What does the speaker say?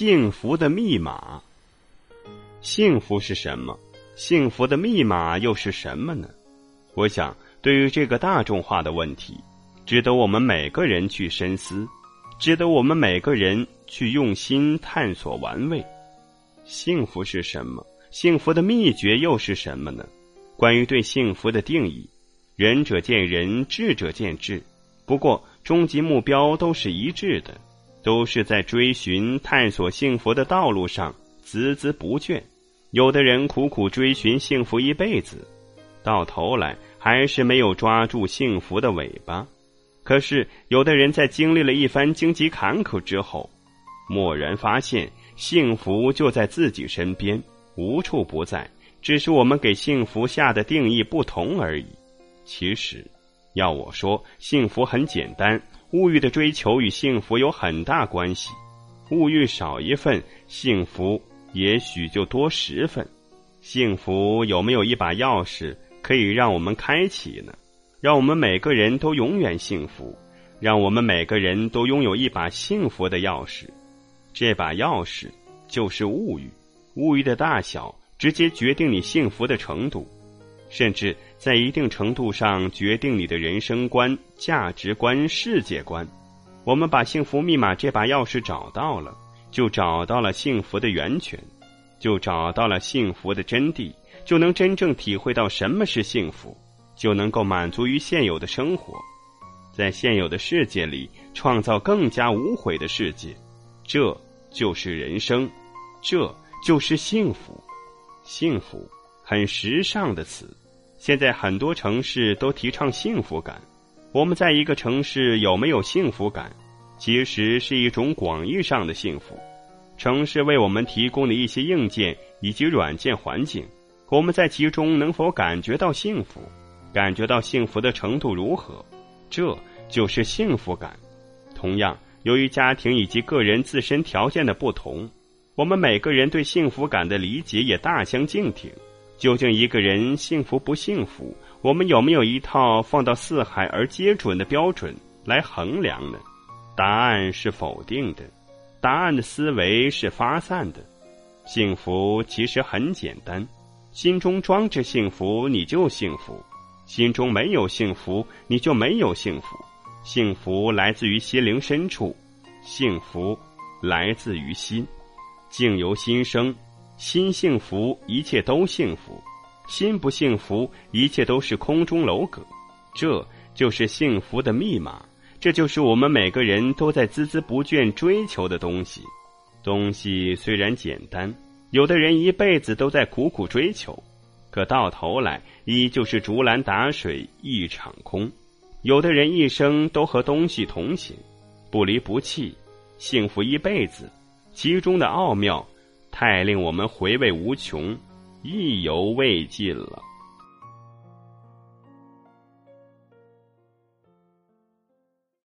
幸福的密码。幸福是什么？幸福的密码又是什么呢？我想，对于这个大众化的问题，值得我们每个人去深思，值得我们每个人去用心探索玩味。幸福是什么？幸福的秘诀又是什么呢？关于对幸福的定义，仁者见仁，智者见智。不过，终极目标都是一致的，都是在追寻、探索幸福的道路上孜孜不倦。有的人苦苦追寻幸福一辈子，到头来还是没有抓住幸福的尾巴。可是，有的人在经历了一番荆棘坎坷之后，蓦然发现幸福就在自己身边，无处不在。只是我们给幸福下的定义不同而已。其实，要我说，幸福很简单。物欲的追求与幸福有很大关系。物欲少一份，幸福也许就多十份。幸福有没有一把钥匙可以让我们开启呢？让我们每个人都永远幸福，让我们每个人都拥有一把幸福的钥匙。这把钥匙就是物欲。物欲的大小。直接决定你幸福的程度，甚至在一定程度上决定你的人生观、价值观、世界观。我们把幸福密码这把钥匙找到了，就找到了幸福的源泉，就找到了幸福的真谛，就能真正体会到什么是幸福，就能够满足于现有的生活，在现有的世界里创造更加无悔的世界。这就是人生，这就是幸福。幸福，很时尚的词。现在很多城市都提倡幸福感。我们在一个城市有没有幸福感，其实是一种广义上的幸福。城市为我们提供的一些硬件以及软件环境，我们在其中能否感觉到幸福？感觉到幸福的程度如何？这就是幸福感。同样，由于家庭以及个人自身条件的不同。我们每个人对幸福感的理解也大相径庭。究竟一个人幸福不幸福，我们有没有一套放到四海而皆准的标准来衡量呢？答案是否定的。答案的思维是发散的。幸福其实很简单：心中装着幸福，你就幸福；心中没有幸福，你就没有幸福。幸福来自于心灵深处，幸福来自于心。境由心生，心幸福，一切都幸福；心不幸福，一切都是空中楼阁。这就是幸福的密码，这就是我们每个人都在孜孜不倦追求的东西。东西虽然简单，有的人一辈子都在苦苦追求，可到头来依旧是竹篮打水一场空。有的人一生都和东西同行，不离不弃，幸福一辈子。其中的奥妙，太令我们回味无穷，意犹未尽了。